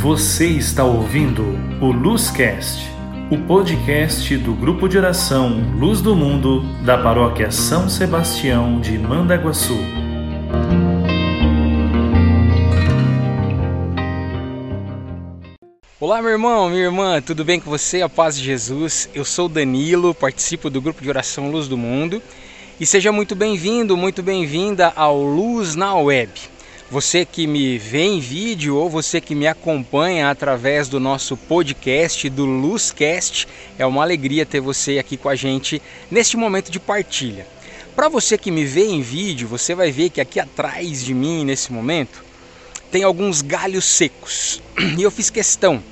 Você está ouvindo o Luzcast, o podcast do grupo de oração Luz do Mundo da paróquia São Sebastião de Mandaguaçu. Olá, meu irmão, minha irmã, tudo bem com você? A paz de Jesus. Eu sou Danilo, participo do grupo de oração Luz do Mundo e seja muito bem-vindo, muito bem-vinda ao Luz na Web. Você que me vê em vídeo ou você que me acompanha através do nosso podcast do Luzcast, é uma alegria ter você aqui com a gente neste momento de partilha. Para você que me vê em vídeo, você vai ver que aqui atrás de mim nesse momento tem alguns galhos secos. E eu fiz questão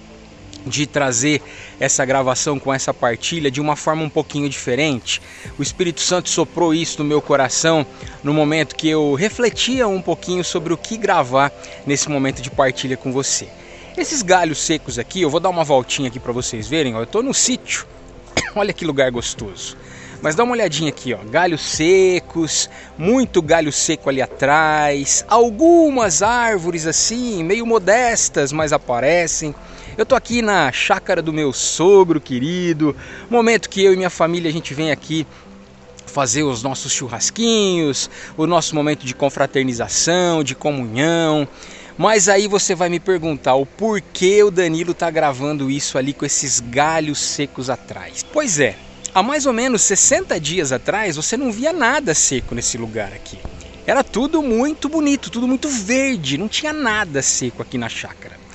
de trazer essa gravação com essa partilha de uma forma um pouquinho diferente. O Espírito Santo soprou isso no meu coração no momento que eu refletia um pouquinho sobre o que gravar nesse momento de partilha com você. Esses galhos secos aqui, eu vou dar uma voltinha aqui para vocês verem, ó, eu estou no sítio. Olha que lugar gostoso. Mas dá uma olhadinha aqui, ó, galhos secos, muito galho seco ali atrás, algumas árvores assim, meio modestas, mas aparecem. Eu tô aqui na chácara do meu sogro querido, momento que eu e minha família a gente vem aqui fazer os nossos churrasquinhos, o nosso momento de confraternização, de comunhão. Mas aí você vai me perguntar o porquê o Danilo tá gravando isso ali com esses galhos secos atrás. Pois é, há mais ou menos 60 dias atrás você não via nada seco nesse lugar aqui. Era tudo muito bonito, tudo muito verde, não tinha nada seco aqui na chácara.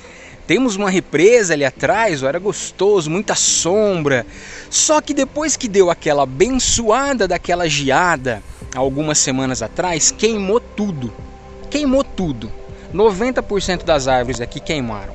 Temos uma represa ali atrás, era gostoso, muita sombra. Só que depois que deu aquela abençoada daquela geada, algumas semanas atrás, queimou tudo. Queimou tudo. 90% das árvores aqui queimaram.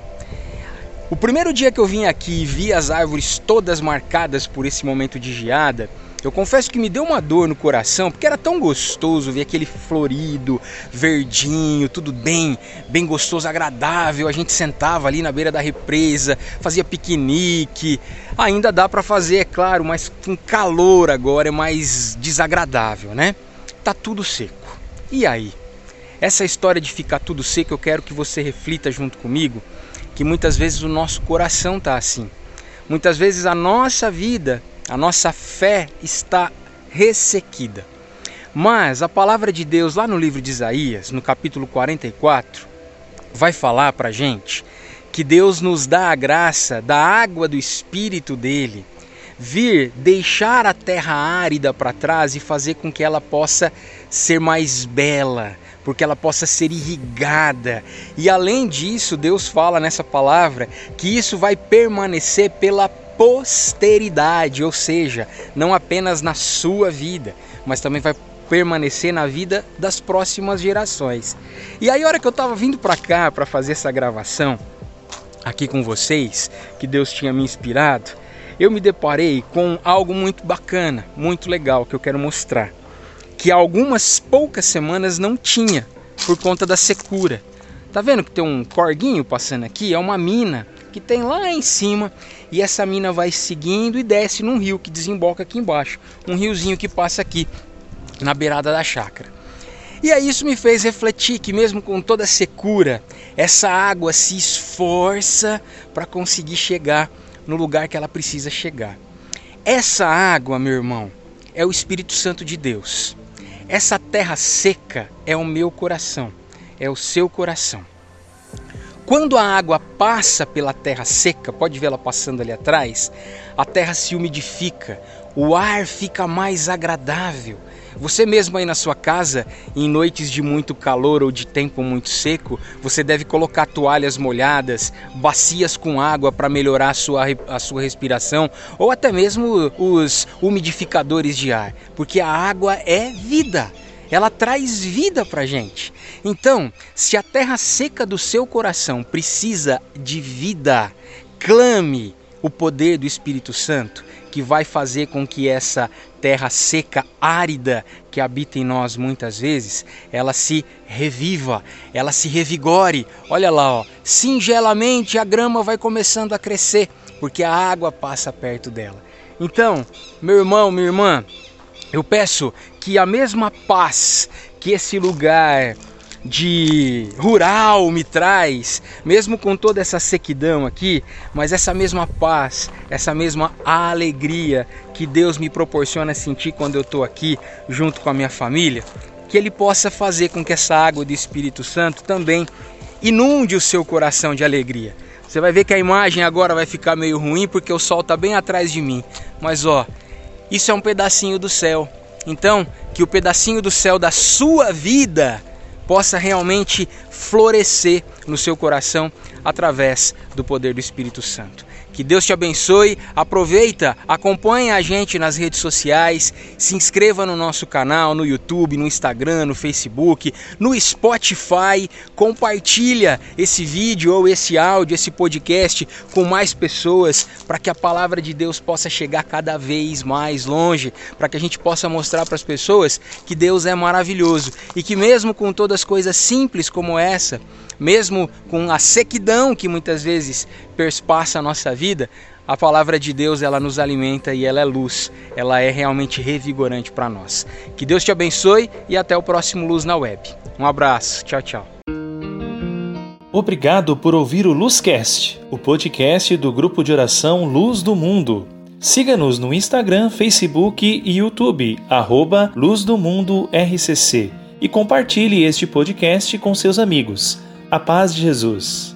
O primeiro dia que eu vim aqui e vi as árvores todas marcadas por esse momento de geada, eu confesso que me deu uma dor no coração, porque era tão gostoso ver aquele florido, verdinho, tudo bem, bem gostoso, agradável. A gente sentava ali na beira da represa, fazia piquenique. Ainda dá para fazer, é claro, mas com calor agora é mais desagradável, né? Tá tudo seco. E aí? Essa história de ficar tudo seco, eu quero que você reflita junto comigo, que muitas vezes o nosso coração tá assim. Muitas vezes a nossa vida a nossa fé está ressequida. Mas a palavra de Deus, lá no livro de Isaías, no capítulo 44, vai falar para gente que Deus nos dá a graça da água do Espírito dele vir deixar a terra árida para trás e fazer com que ela possa ser mais bela, porque ela possa ser irrigada. E além disso, Deus fala nessa palavra que isso vai permanecer pela posteridade, ou seja, não apenas na sua vida, mas também vai permanecer na vida das próximas gerações. E aí, a hora que eu estava vindo para cá para fazer essa gravação aqui com vocês, que Deus tinha me inspirado, eu me deparei com algo muito bacana, muito legal que eu quero mostrar, que algumas poucas semanas não tinha por conta da secura. Tá vendo que tem um corguinho passando aqui? É uma mina que tem lá em cima e essa mina vai seguindo e desce num rio que desemboca aqui embaixo, um riozinho que passa aqui na beirada da chácara. E aí isso me fez refletir que mesmo com toda a secura, essa água se esforça para conseguir chegar no lugar que ela precisa chegar. Essa água, meu irmão, é o Espírito Santo de Deus. Essa terra seca é o meu coração, é o seu coração. Quando a água passa pela terra seca, pode ver ela passando ali atrás, a terra se umidifica, o ar fica mais agradável. Você mesmo aí na sua casa, em noites de muito calor ou de tempo muito seco, você deve colocar toalhas molhadas, bacias com água para melhorar a sua, a sua respiração, ou até mesmo os umidificadores de ar, porque a água é vida ela traz vida para gente. Então, se a terra seca do seu coração precisa de vida, clame o poder do Espírito Santo, que vai fazer com que essa terra seca, árida, que habita em nós muitas vezes, ela se reviva, ela se revigore. Olha lá, ó, singelamente a grama vai começando a crescer, porque a água passa perto dela. Então, meu irmão, minha irmã, eu peço que a mesma paz que esse lugar de rural me traz, mesmo com toda essa sequidão aqui, mas essa mesma paz, essa mesma alegria que Deus me proporciona sentir quando eu estou aqui junto com a minha família, que Ele possa fazer com que essa água do Espírito Santo também inunde o seu coração de alegria. Você vai ver que a imagem agora vai ficar meio ruim porque o sol está bem atrás de mim, mas ó, isso é um pedacinho do céu. Então, que o pedacinho do céu da sua vida possa realmente florescer no seu coração através do poder do Espírito Santo. Que Deus te abençoe. Aproveita, acompanhe a gente nas redes sociais, se inscreva no nosso canal, no YouTube, no Instagram, no Facebook, no Spotify. Compartilha esse vídeo ou esse áudio, esse podcast com mais pessoas para que a palavra de Deus possa chegar cada vez mais longe, para que a gente possa mostrar para as pessoas que Deus é maravilhoso e que mesmo com todas as coisas simples como essa, mesmo com a sequidão que muitas vezes perspassa a nossa vida, a palavra de Deus ela nos alimenta e ela é luz, ela é realmente revigorante para nós. Que Deus te abençoe e até o próximo Luz na Web. Um abraço, tchau, tchau. Obrigado por ouvir o Luzcast, o podcast do grupo de oração Luz do Mundo. Siga-nos no Instagram, Facebook e YouTube, arroba Luz do Mundo RCC, e compartilhe este podcast com seus amigos. A paz de Jesus.